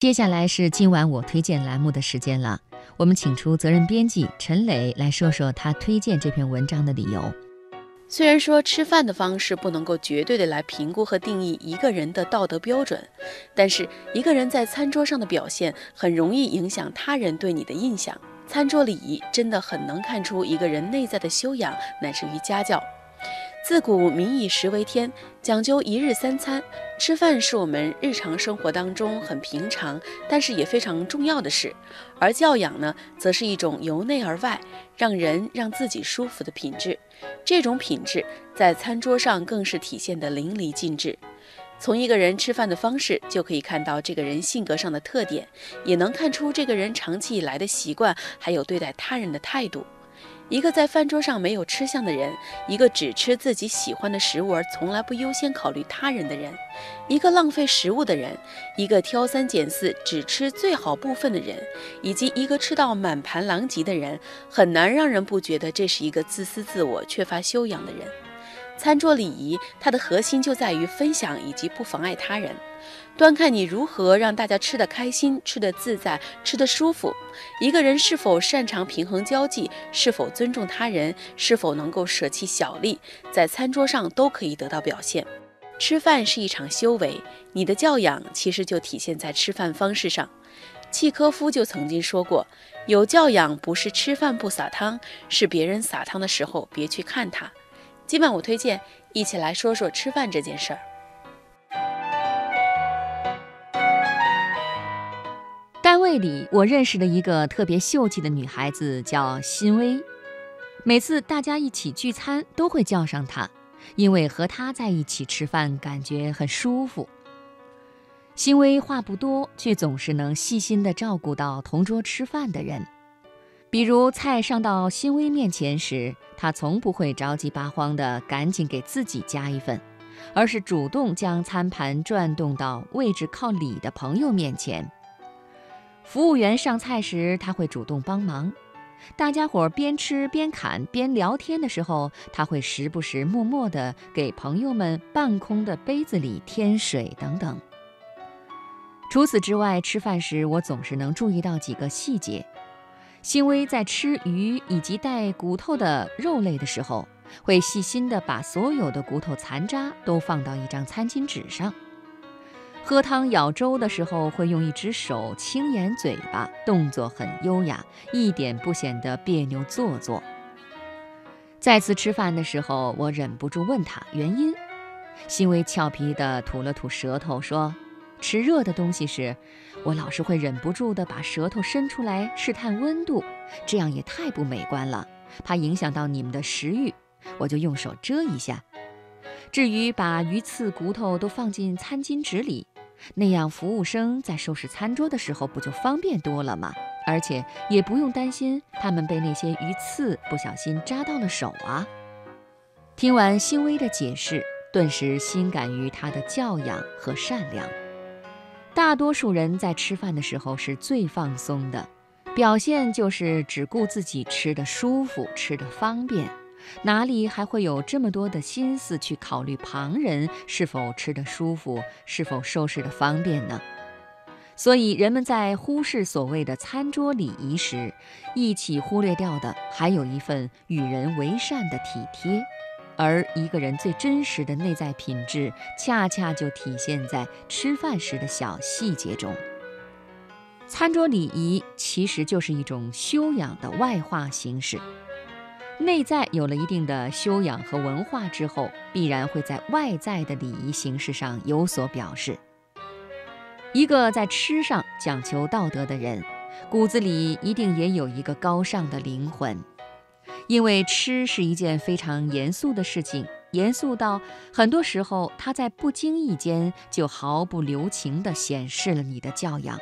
接下来是今晚我推荐栏目的时间了，我们请出责任编辑陈磊来说说他推荐这篇文章的理由。虽然说吃饭的方式不能够绝对的来评估和定义一个人的道德标准，但是一个人在餐桌上的表现很容易影响他人对你的印象。餐桌礼仪真的很能看出一个人内在的修养，乃至于家教。自古民以食为天，讲究一日三餐。吃饭是我们日常生活当中很平常，但是也非常重要的事。而教养呢，则是一种由内而外，让人让自己舒服的品质。这种品质在餐桌上更是体现得淋漓尽致。从一个人吃饭的方式，就可以看到这个人性格上的特点，也能看出这个人长期以来的习惯，还有对待他人的态度。一个在饭桌上没有吃相的人，一个只吃自己喜欢的食物而从来不优先考虑他人的人，一个浪费食物的人，一个挑三拣四只吃最好部分的人，以及一个吃到满盘狼藉的人，很难让人不觉得这是一个自私自我、缺乏修养的人。餐桌礼仪，它的核心就在于分享以及不妨碍他人。端看你如何让大家吃得开心、吃得自在、吃得舒服。一个人是否擅长平衡交际，是否尊重他人，是否能够舍弃小利，在餐桌上都可以得到表现。吃饭是一场修为，你的教养其实就体现在吃饭方式上。契科夫就曾经说过：“有教养不是吃饭不撒汤，是别人撒汤的时候别去看他。”今晚我推荐一起来说说吃饭这件事儿。单位里，我认识的一个特别秀气的女孩子叫辛薇，每次大家一起聚餐都会叫上她，因为和她在一起吃饭感觉很舒服。辛薇话不多，却总是能细心地照顾到同桌吃饭的人。比如菜上到辛薇面前时，他从不会着急八慌地赶紧给自己夹一份，而是主动将餐盘转动到位置靠里的朋友面前。服务员上菜时，他会主动帮忙；大家伙边吃边砍边聊天的时候，他会时不时默默地给朋友们半空的杯子里添水等等。除此之外，吃饭时我总是能注意到几个细节。辛薇在吃鱼以及带骨头的肉类的时候，会细心地把所有的骨头残渣都放到一张餐巾纸上；喝汤舀粥的时候，会用一只手轻掩嘴巴，动作很优雅，一点不显得别扭做作。再次吃饭的时候，我忍不住问他原因，辛薇俏皮地吐了吐舌头说。吃热的东西时，我老是会忍不住地把舌头伸出来试探温度，这样也太不美观了，怕影响到你们的食欲，我就用手遮一下。至于把鱼刺骨头都放进餐巾纸里，那样服务生在收拾餐桌的时候不就方便多了吗？而且也不用担心他们被那些鱼刺不小心扎到了手啊。听完欣薇的解释，顿时心感于她的教养和善良。大多数人在吃饭的时候是最放松的，表现就是只顾自己吃的舒服、吃的方便，哪里还会有这么多的心思去考虑旁人是否吃得舒服、是否收拾的方便呢？所以，人们在忽视所谓的餐桌礼仪时，一起忽略掉的还有一份与人为善的体贴。而一个人最真实的内在品质，恰恰就体现在吃饭时的小细节中。餐桌礼仪其实就是一种修养的外化形式。内在有了一定的修养和文化之后，必然会在外在的礼仪形式上有所表示。一个在吃上讲求道德的人，骨子里一定也有一个高尚的灵魂。因为吃是一件非常严肃的事情，严肃到很多时候，他在不经意间就毫不留情地显示了你的教养。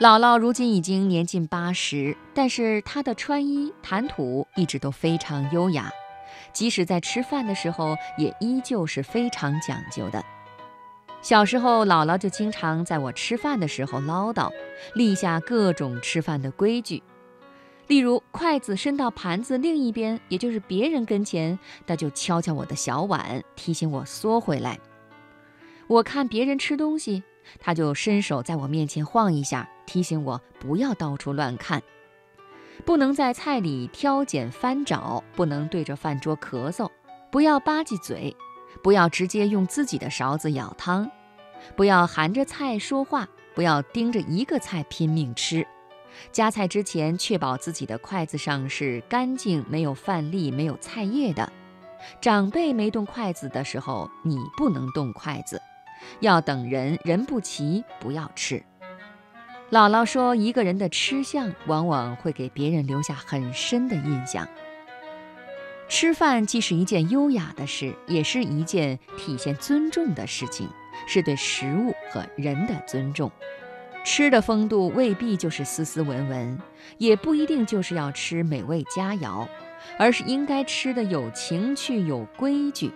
姥姥如今已经年近八十，但是她的穿衣谈吐一直都非常优雅，即使在吃饭的时候，也依旧是非常讲究的。小时候，姥姥就经常在我吃饭的时候唠叨，立下各种吃饭的规矩。例如，筷子伸到盘子另一边，也就是别人跟前，他就敲敲我的小碗，提醒我缩回来。我看别人吃东西，他就伸手在我面前晃一下，提醒我不要到处乱看，不能在菜里挑拣翻找，不能对着饭桌咳嗽，不要吧唧嘴，不要直接用自己的勺子舀汤，不要含着菜说话，不要盯着一个菜拼命吃。夹菜之前，确保自己的筷子上是干净、没有饭粒、没有菜叶的。长辈没动筷子的时候，你不能动筷子。要等人，人不齐不要吃。姥姥说，一个人的吃相往往会给别人留下很深的印象。吃饭既是一件优雅的事，也是一件体现尊重的事情，是对食物和人的尊重。吃的风度未必就是斯斯文文，也不一定就是要吃美味佳肴，而是应该吃的有情趣、有规矩。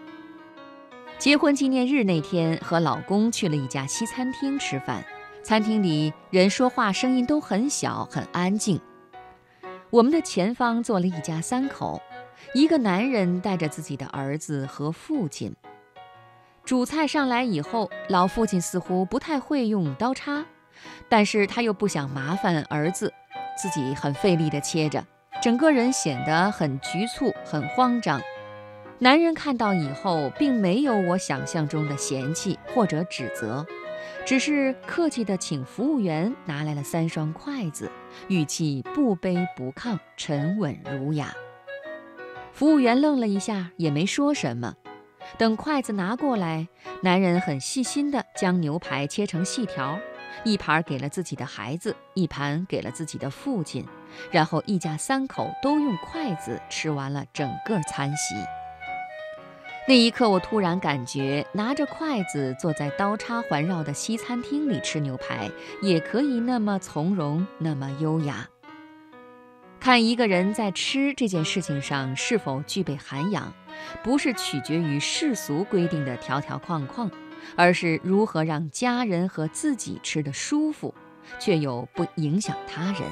结婚纪念日那天，和老公去了一家西餐厅吃饭，餐厅里人说话声音都很小，很安静。我们的前方坐了一家三口，一个男人带着自己的儿子和父亲。主菜上来以后，老父亲似乎不太会用刀叉。但是他又不想麻烦儿子，自己很费力地切着，整个人显得很局促、很慌张。男人看到以后，并没有我想象中的嫌弃或者指责，只是客气地请服务员拿来了三双筷子，语气不卑不亢，沉稳儒雅。服务员愣了一下，也没说什么。等筷子拿过来，男人很细心地将牛排切成细条。一盘给了自己的孩子，一盘给了自己的父亲，然后一家三口都用筷子吃完了整个餐席。那一刻，我突然感觉，拿着筷子坐在刀叉环绕的西餐厅里吃牛排，也可以那么从容，那么优雅。看一个人在吃这件事情上是否具备涵养，不是取决于世俗规定的条条框框。而是如何让家人和自己吃得舒服，却又不影响他人。